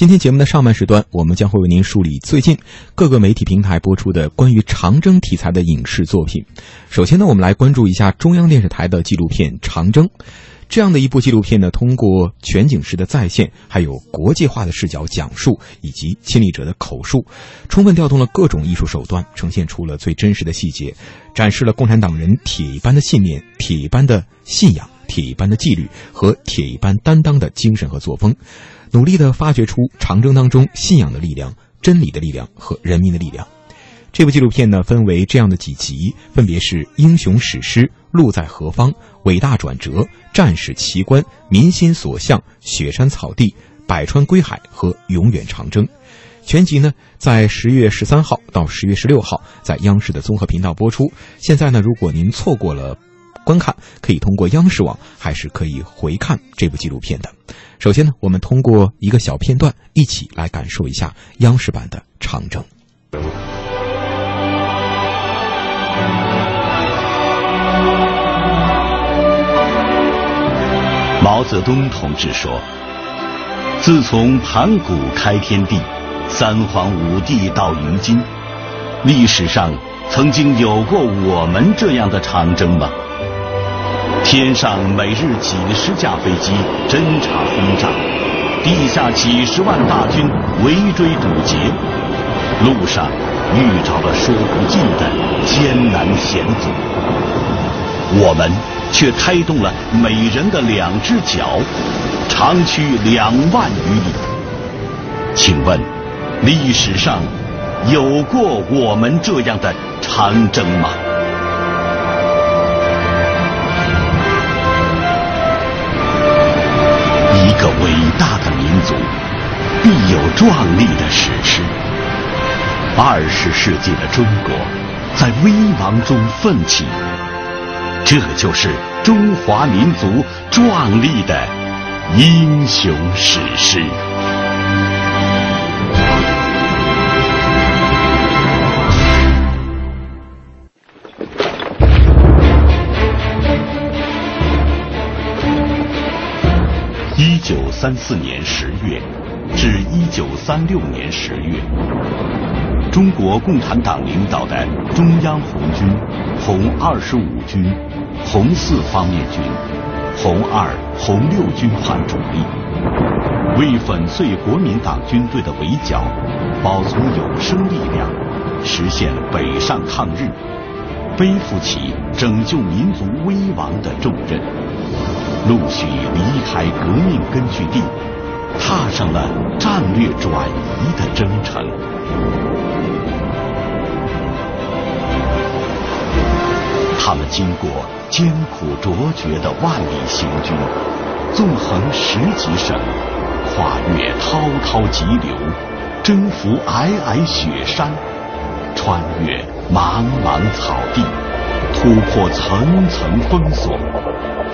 今天节目的上半时段，我们将会为您梳理最近各个媒体平台播出的关于长征题材的影视作品。首先呢，我们来关注一下中央电视台的纪录片《长征》。这样的一部纪录片呢，通过全景式的再现，还有国际化的视角讲述，以及亲历者的口述，充分调动了各种艺术手段，呈现出了最真实的细节，展示了共产党人铁一般的信念、铁一般的信仰、铁一般的纪律和铁一般担当的精神和作风，努力的发掘出长征当中信仰的力量、真理的力量和人民的力量。这部纪录片呢，分为这样的几集，分别是英雄史诗、路在何方、伟大转折、战士奇观、民心所向、雪山草地、百川归海和永远长征。全集呢，在十月十三号到十月十六号在央视的综合频道播出。现在呢，如果您错过了观看，可以通过央视网，还是可以回看这部纪录片的。首先呢，我们通过一个小片段，一起来感受一下央视版的长征。毛泽东同志说：“自从盘古开天地，三皇五帝到如今，历史上曾经有过我们这样的长征吗？天上每日几十架飞机侦察轰炸，地下几十万大军围追堵截，路上遇着了说不尽的艰难险阻，我们。”却开动了每人的两只脚，长驱两万余里。请问，历史上有过我们这样的长征吗？个伟大的民族，必有壮丽的史诗。二十世纪的中国，在危亡中奋起。这就是中华民族壮丽的英雄史诗。九三四年十月至一九三六年十月。中国共产党领导的中央红军、红二十五军、红四方面军、红二、红六军团主力，为粉碎国民党军队的围剿，保存有生力量，实现北上抗日，背负起拯救民族危亡的重任，陆续离开革命根据地，踏上了战略转移的征程。他们经过艰苦卓绝的万里行军，纵横十几省，跨越滔滔急流，征服皑皑雪山，穿越茫茫草地，突破层层封锁，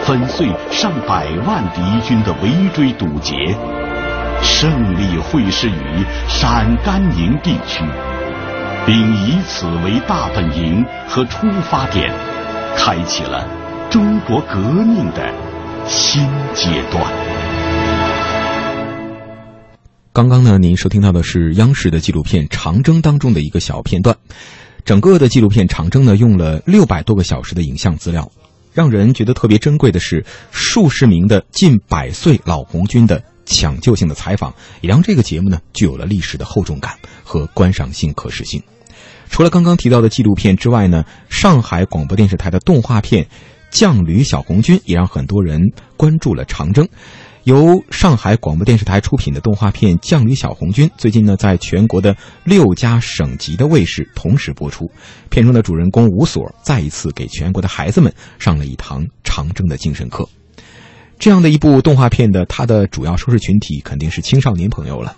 粉碎上百万敌军的围追堵截，胜利会师于陕甘宁地区，并以此为大本营和出发点。开启了中国革命的新阶段。刚刚呢，您收听到的是央视的纪录片《长征》当中的一个小片段。整个的纪录片《长征》呢，用了六百多个小时的影像资料。让人觉得特别珍贵的是，数十名的近百岁老红军的抢救性的采访，也让这个节目呢，具有了历史的厚重感和观赏性、可视性。除了刚刚提到的纪录片之外呢，上海广播电视台的动画片《将旅小红军》也让很多人关注了长征。由上海广播电视台出品的动画片《犟驴小红军》，最近呢在全国的六家省级的卫视同时播出。片中的主人公吴所再一次给全国的孩子们上了一堂长征的精神课。这样的一部动画片的，它的主要收视群体肯定是青少年朋友了。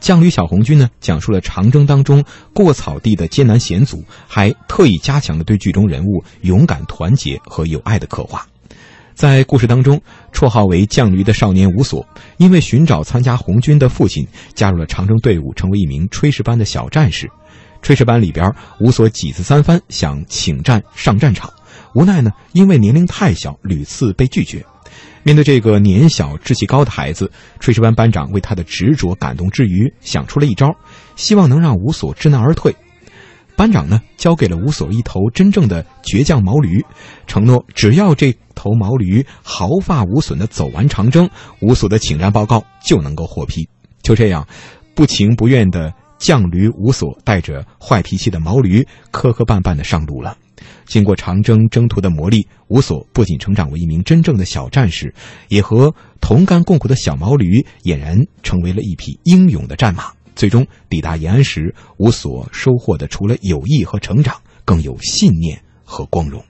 将旅小红军呢，讲述了长征当中过草地的艰难险阻，还特意加强了对剧中人物勇敢、团结和友爱的刻画。在故事当中，绰号为犟驴的少年吴所，因为寻找参加红军的父亲，加入了长征队伍，成为一名炊事班的小战士。炊事班里边，吴所几次三番想请战上战场，无奈呢，因为年龄太小，屡次被拒绝。面对这个年小志气高的孩子，炊事班班长为他的执着感动之余，想出了一招，希望能让吴所知难而退。班长呢，交给了吴所一头真正的倔强毛驴，承诺只要这头毛驴毫发无损的走完长征，吴所的请战报告就能够获批。就这样，不情不愿的犟驴吴所带着坏脾气的毛驴磕磕绊绊的上路了。经过长征征途的磨砺，吴所不仅成长为一名真正的小战士，也和同甘共苦的小毛驴俨然成为了一匹英勇的战马。最终抵达延安时，无所收获的除了友谊和成长，更有信念和光荣。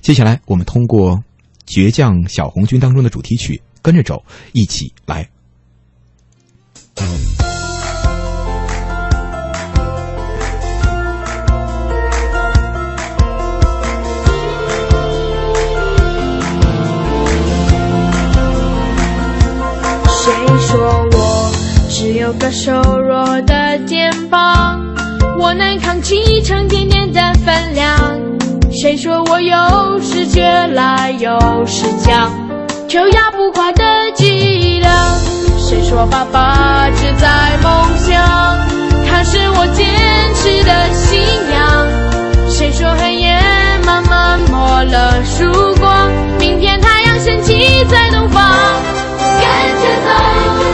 接下来，我们通过《倔强小红军》当中的主题曲《跟着走》，一起来。嗯有个瘦弱的肩膀？我能扛起沉甸甸的分量。谁说我有时倔来有时犟，就压不垮的脊梁？谁说爸爸只在梦想？他是我坚持的信仰。谁说黑夜慢慢没了曙光？明天太阳升起在东方。跟着，走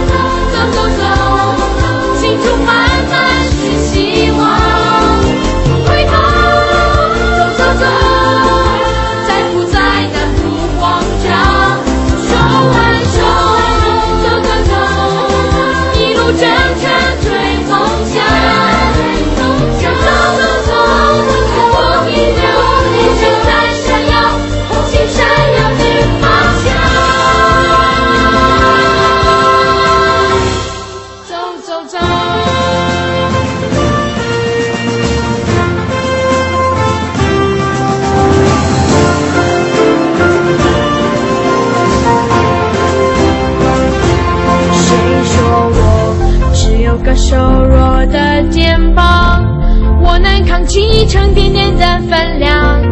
扛起沉甸甸的分量。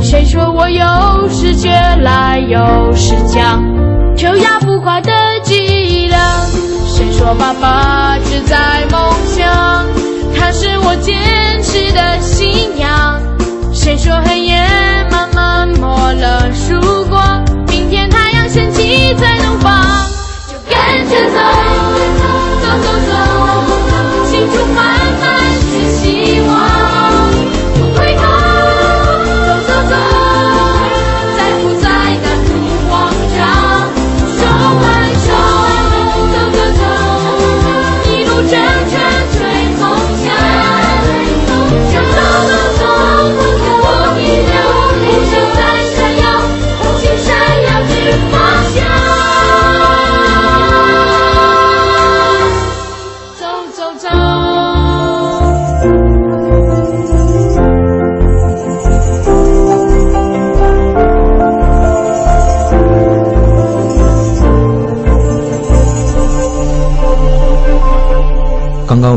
谁说我有时倔来有时犟，就压不垮的脊梁？谁说爸爸只在梦想？他是我坚持的信仰。谁说黑夜慢慢没了曙光？明天他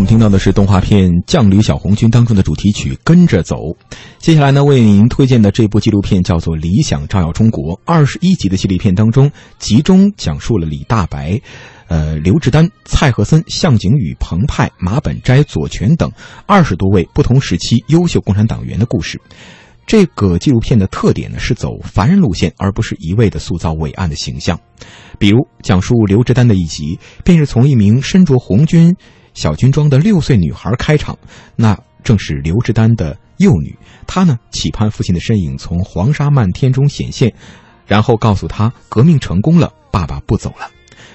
我们听到的是动画片《犟驴小红军》当中的主题曲《跟着走》。接下来呢，为您推荐的这部纪录片叫做《理想照耀中国》。二十一集的纪录片当中，集中讲述了李大白、呃刘志丹、蔡和森、向景宇、彭湃、马本斋、左权等二十多位不同时期优秀共产党员的故事。这个纪录片的特点呢，是走凡人路线，而不是一味的塑造伟岸的形象。比如讲述刘志丹的一集，便是从一名身着红军小军装的六岁女孩开场，那正是刘志丹的幼女。她呢，期盼父亲的身影从黄沙漫天中显现，然后告诉他革命成功了，爸爸不走了。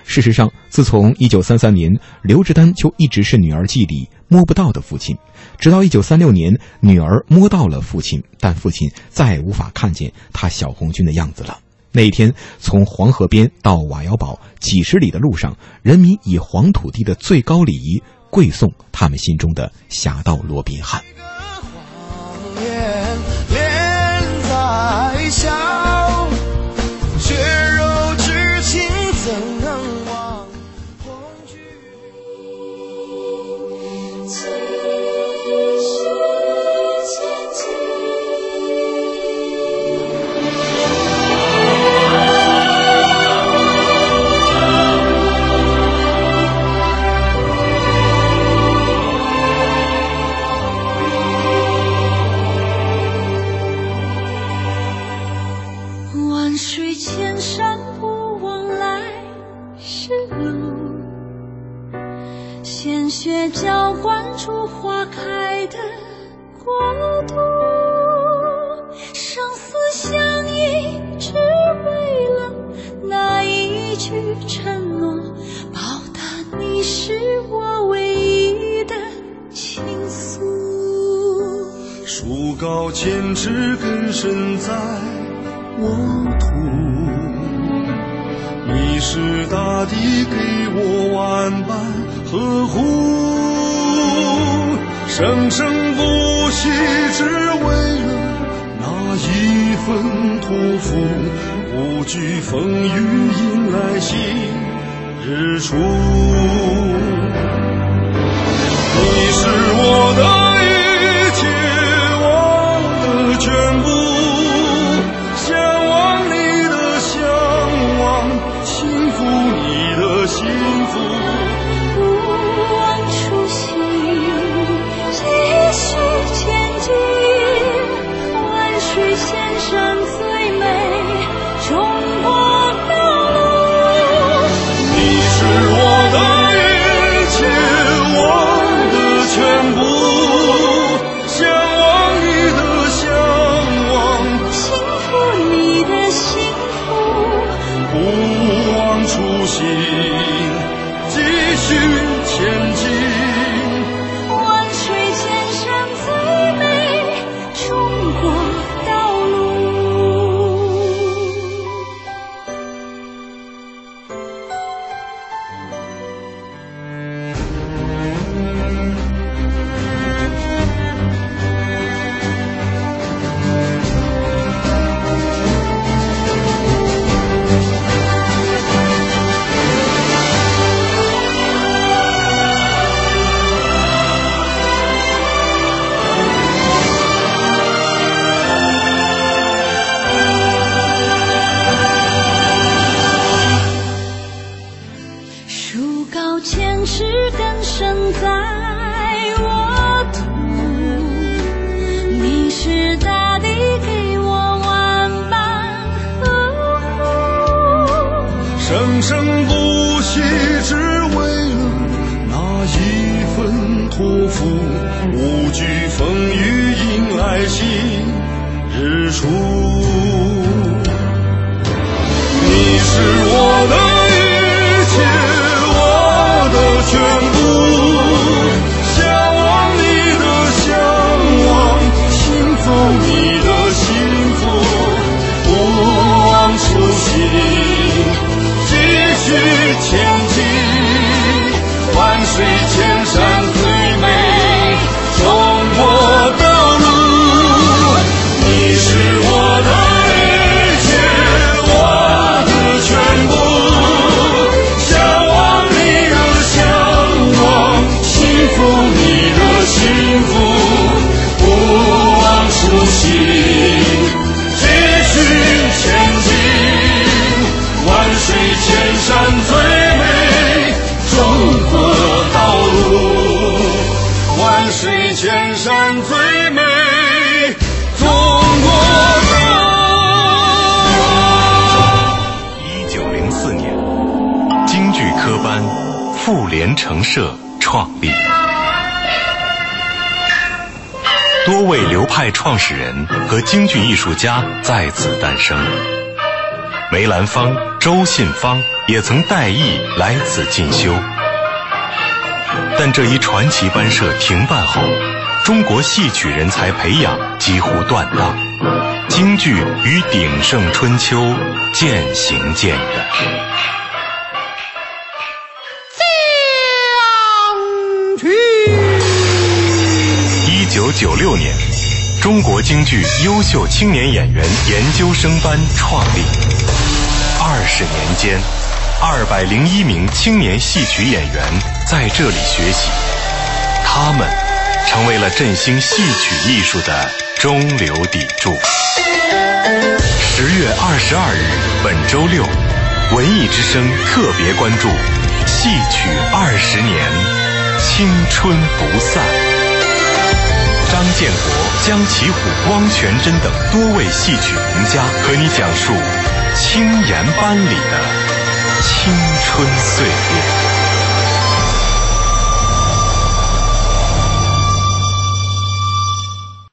事实上，自从1933年，刘志丹就一直是女儿记里摸不到的父亲。直到1936年，女儿摸到了父亲，但父亲再也无法看见他小红军的样子了。那一天，从黄河边到瓦窑堡几十里的路上，人民以黄土地的最高礼仪跪送他们心中的侠盗罗宾汉。树高千尺，根深在沃土。你是大地给我万般呵护，生生不息，只为了那一份托付。无惧风雨，迎来新日出。树高千尺，根深在沃土。你是大地给我万般呵护。生生不息，只为了那一份托付。无惧风雨，迎来新日出。妇联城社创立，多位流派创始人和京剧艺术家在此诞生。梅兰芳、周信芳也曾带艺来此进修。但这一传奇班社停办后，中国戏曲人才培养几乎断档，京剧与鼎盛春秋渐行渐远。九九六年，中国京剧优秀青年演员研究生班创立。二十年间，二百零一名青年戏曲演员在这里学习，他们成为了振兴戏曲艺术的中流砥柱。十月二十二日，本周六，文艺之声特别关注戏曲二十年，青春不散。张建国、江其虎、汪全真等多位戏曲名家和你讲述青岩班里的青春岁月。